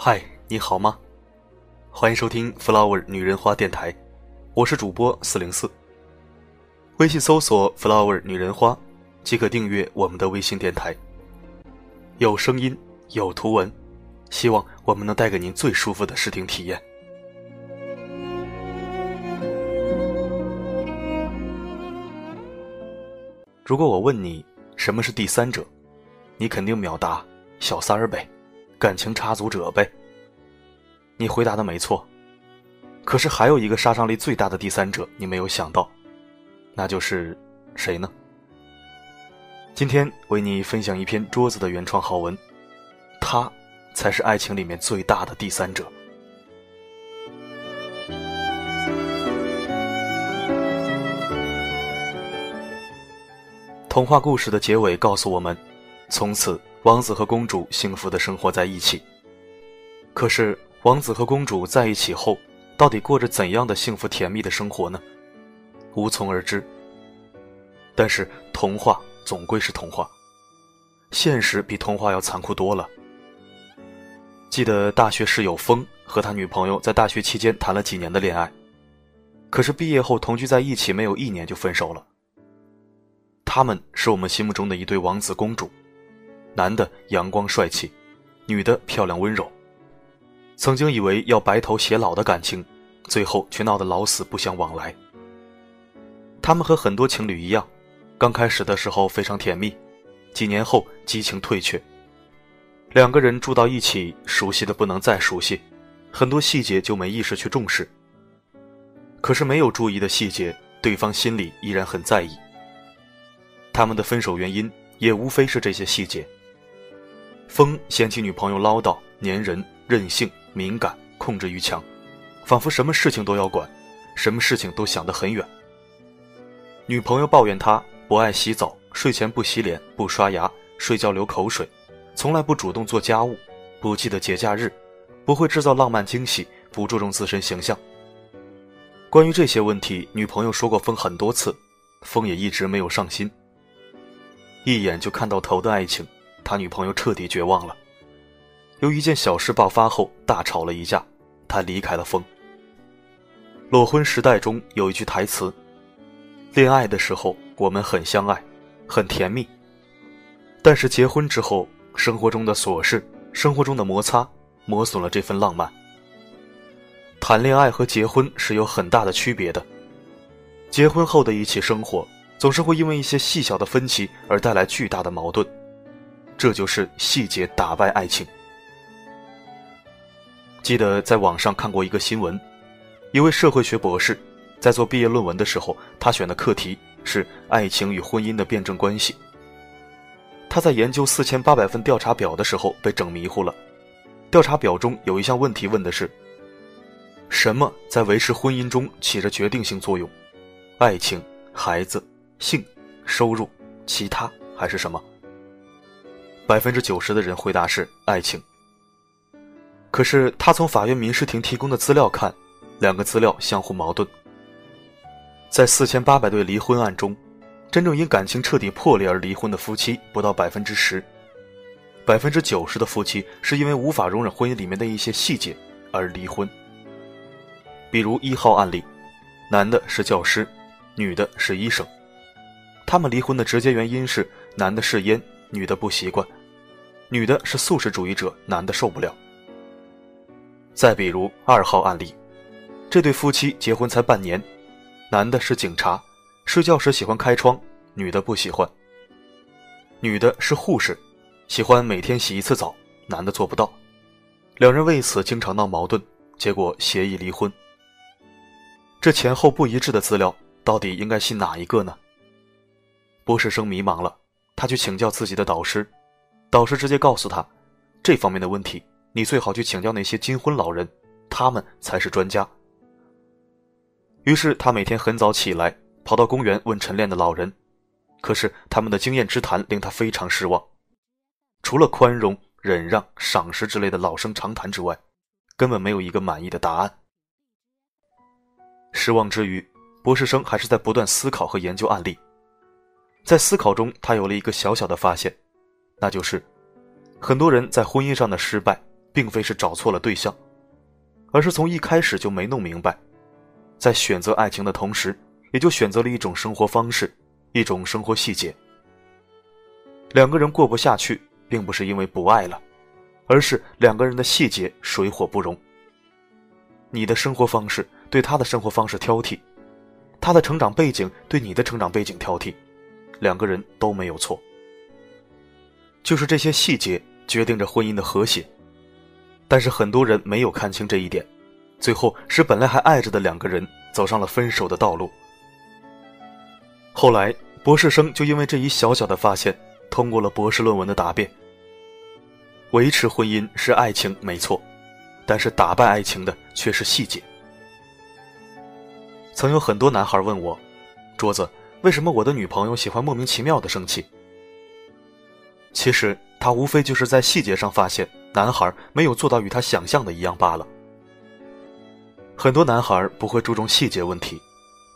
嗨，你好吗？欢迎收听 Flower 女人花电台，我是主播四零四。微信搜索 Flower 女人花，即可订阅我们的微信电台。有声音，有图文，希望我们能带给您最舒服的视听体验。如果我问你什么是第三者，你肯定秒答小三儿呗，感情插足者呗。你回答的没错，可是还有一个杀伤力最大的第三者，你没有想到，那就是谁呢？今天为你分享一篇桌子的原创好文，他才是爱情里面最大的第三者。童话故事的结尾告诉我们，从此王子和公主幸福的生活在一起。可是，王子和公主在一起后，到底过着怎样的幸福甜蜜的生活呢？无从而知。但是，童话总归是童话，现实比童话要残酷多了。记得大学室友风和他女朋友在大学期间谈了几年的恋爱，可是毕业后同居在一起没有一年就分手了。他们是我们心目中的一对王子公主，男的阳光帅气，女的漂亮温柔。曾经以为要白头偕老的感情，最后却闹得老死不相往来。他们和很多情侣一样，刚开始的时候非常甜蜜，几年后激情退却。两个人住到一起，熟悉的不能再熟悉，很多细节就没意识去重视。可是没有注意的细节，对方心里依然很在意。他们的分手原因也无非是这些细节。风嫌弃女朋友唠叨、粘人、任性、敏感、控制欲强，仿佛什么事情都要管，什么事情都想得很远。女朋友抱怨他不爱洗澡，睡前不洗脸、不刷牙，睡觉流口水，从来不主动做家务，不记得节假日，不会制造浪漫惊喜，不注重自身形象。关于这些问题，女朋友说过风很多次，风也一直没有上心。一眼就看到头的爱情，他女朋友彻底绝望了。由一件小事爆发后大吵了一架，他离开了风。裸婚时代中有一句台词：“恋爱的时候我们很相爱，很甜蜜，但是结婚之后，生活中的琐事、生活中的摩擦，磨损了这份浪漫。谈恋爱和结婚是有很大的区别的，结婚后的一起生活。”总是会因为一些细小的分歧而带来巨大的矛盾，这就是细节打败爱情。记得在网上看过一个新闻，一位社会学博士在做毕业论文的时候，他选的课题是爱情与婚姻的辩证关系。他在研究四千八百份调查表的时候被整迷糊了。调查表中有一项问题问的是：什么在维持婚姻中起着决定性作用？爱情、孩子？性、收入、其他还是什么？百分之九十的人回答是爱情。可是他从法院民事庭提供的资料看，两个资料相互矛盾。在四千八百对离婚案中，真正因感情彻底破裂而离婚的夫妻不到百分之十，百分之九十的夫妻是因为无法容忍婚姻里面的一些细节而离婚。比如一号案例，男的是教师，女的是医生。他们离婚的直接原因是男的嗜烟，女的不习惯；女的是素食主义者，男的受不了。再比如二号案例，这对夫妻结婚才半年，男的是警察，睡觉时喜欢开窗，女的不喜欢；女的是护士，喜欢每天洗一次澡，男的做不到。两人为此经常闹矛盾，结果协议离婚。这前后不一致的资料，到底应该信哪一个呢？博士生迷茫了，他去请教自己的导师，导师直接告诉他，这方面的问题你最好去请教那些金婚老人，他们才是专家。于是他每天很早起来，跑到公园问晨练的老人，可是他们的经验之谈令他非常失望，除了宽容、忍让、赏识之类的老生常谈之外，根本没有一个满意的答案。失望之余，博士生还是在不断思考和研究案例。在思考中，他有了一个小小的发现，那就是，很多人在婚姻上的失败，并非是找错了对象，而是从一开始就没弄明白，在选择爱情的同时，也就选择了一种生活方式，一种生活细节。两个人过不下去，并不是因为不爱了，而是两个人的细节水火不容。你的生活方式对他的生活方式挑剔，他的成长背景对你的成长背景挑剔，两个人都没有错。就是这些细节决定着婚姻的和谐，但是很多人没有看清这一点，最后使本来还爱着的两个人走上了分手的道路。后来，博士生就因为这一小小的发现。通过了博士论文的答辩，维持婚姻是爱情没错，但是打败爱情的却是细节。曾有很多男孩问我：“桌子，为什么我的女朋友喜欢莫名其妙的生气？”其实他无非就是在细节上发现男孩没有做到与他想象的一样罢了。很多男孩不会注重细节问题，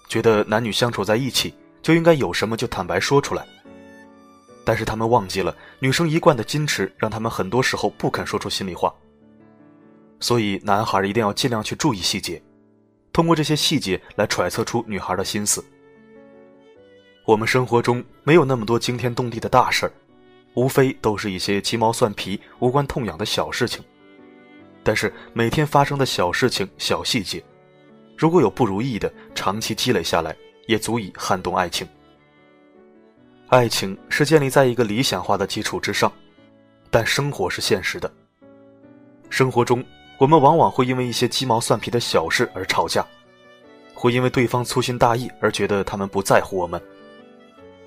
觉得男女相处在一起就应该有什么就坦白说出来。但是他们忘记了，女生一贯的矜持让他们很多时候不肯说出心里话。所以男孩一定要尽量去注意细节，通过这些细节来揣测出女孩的心思。我们生活中没有那么多惊天动地的大事儿，无非都是一些鸡毛蒜皮、无关痛痒的小事情。但是每天发生的小事情、小细节，如果有不如意的，长期积累下来，也足以撼动爱情。爱情是建立在一个理想化的基础之上，但生活是现实的。生活中，我们往往会因为一些鸡毛蒜皮的小事而吵架，会因为对方粗心大意而觉得他们不在乎我们，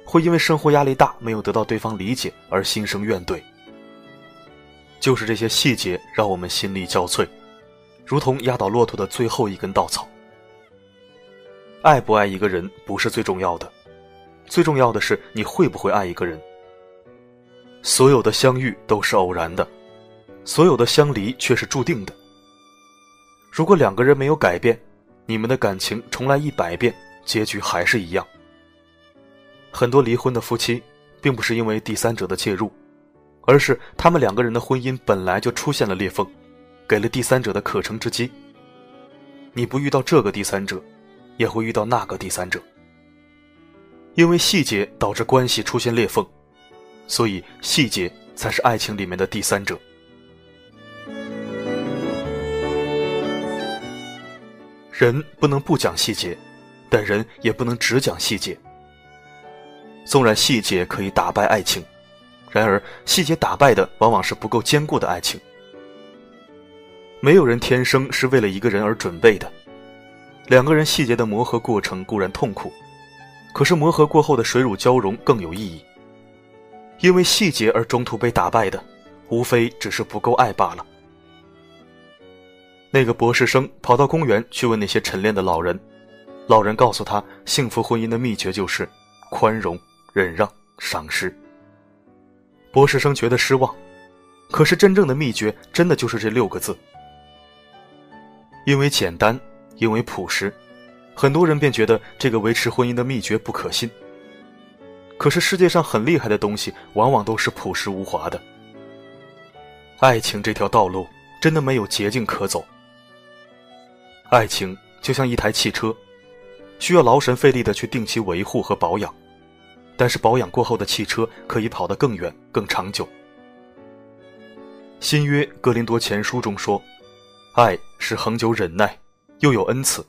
会因为生活压力大没有得到对方理解而心生怨怼。就是这些细节让我们心力交瘁，如同压倒骆驼的最后一根稻草。爱不爱一个人不是最重要的。最重要的是，你会不会爱一个人？所有的相遇都是偶然的，所有的相离却是注定的。如果两个人没有改变，你们的感情重来一百遍，结局还是一样。很多离婚的夫妻，并不是因为第三者的介入，而是他们两个人的婚姻本来就出现了裂缝，给了第三者的可乘之机。你不遇到这个第三者，也会遇到那个第三者。因为细节导致关系出现裂缝，所以细节才是爱情里面的第三者。人不能不讲细节，但人也不能只讲细节。纵然细节可以打败爱情，然而细节打败的往往是不够坚固的爱情。没有人天生是为了一个人而准备的，两个人细节的磨合过程固然痛苦。可是磨合过后的水乳交融更有意义。因为细节而中途被打败的，无非只是不够爱罢了。那个博士生跑到公园去问那些晨练的老人，老人告诉他，幸福婚姻的秘诀就是宽容、忍让、赏识。博士生觉得失望，可是真正的秘诀真的就是这六个字：因为简单，因为朴实。很多人便觉得这个维持婚姻的秘诀不可信。可是世界上很厉害的东西，往往都是朴实无华的。爱情这条道路真的没有捷径可走。爱情就像一台汽车，需要劳神费力的去定期维护和保养，但是保养过后的汽车可以跑得更远、更长久。新约哥林多前书中说：“爱是恒久忍耐，又有恩慈。”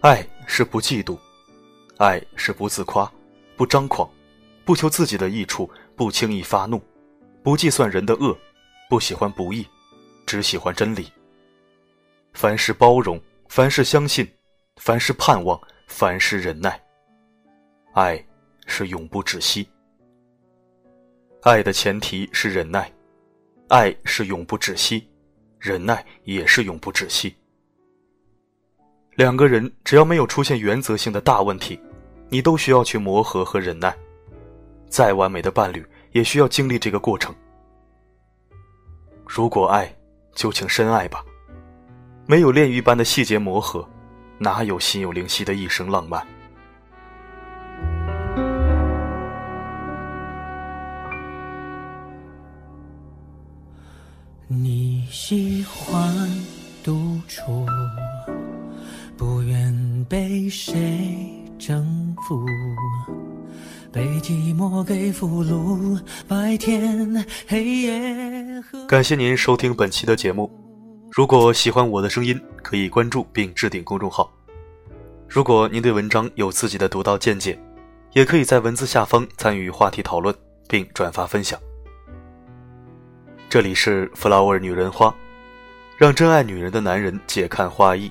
爱是不嫉妒，爱是不自夸，不张狂，不求自己的益处，不轻易发怒，不计算人的恶，不喜欢不义，只喜欢真理。凡事包容，凡事相信，凡事盼望，凡事忍耐。爱是永不止息。爱的前提是忍耐，爱是永不止息，忍耐也是永不止息。两个人只要没有出现原则性的大问题，你都需要去磨合和忍耐。再完美的伴侣也需要经历这个过程。如果爱，就请深爱吧。没有炼狱般的细节磨合，哪有心有灵犀的一生浪漫？喜欢独处，不愿被谁征服，被寂寞给俘虏，白天黑夜。感谢您收听本期的节目。如果喜欢我的声音，可以关注并置顶公众号。如果您对文章有自己的独到见解，也可以在文字下方参与话题讨论并转发分享。这里是 Flower 女人花，让真爱女人的男人解看花意，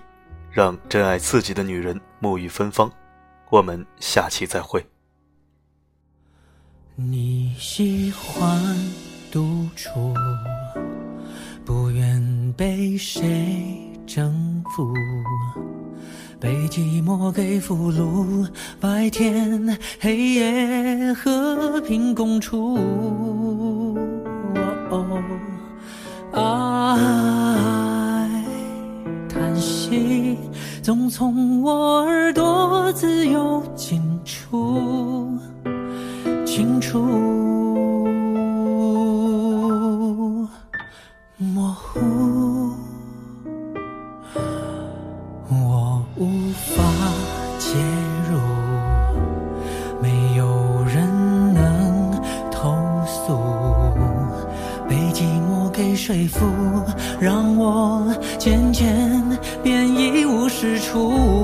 让真爱自己的女人沐浴芬芳。我们下期再会。你喜欢独处。不愿被谁征服，被寂寞给俘虏，白天黑夜和平共处。总从我耳朵自由进出清楚模糊我无法介入没有人能投诉被寂寞给说服让我渐渐变出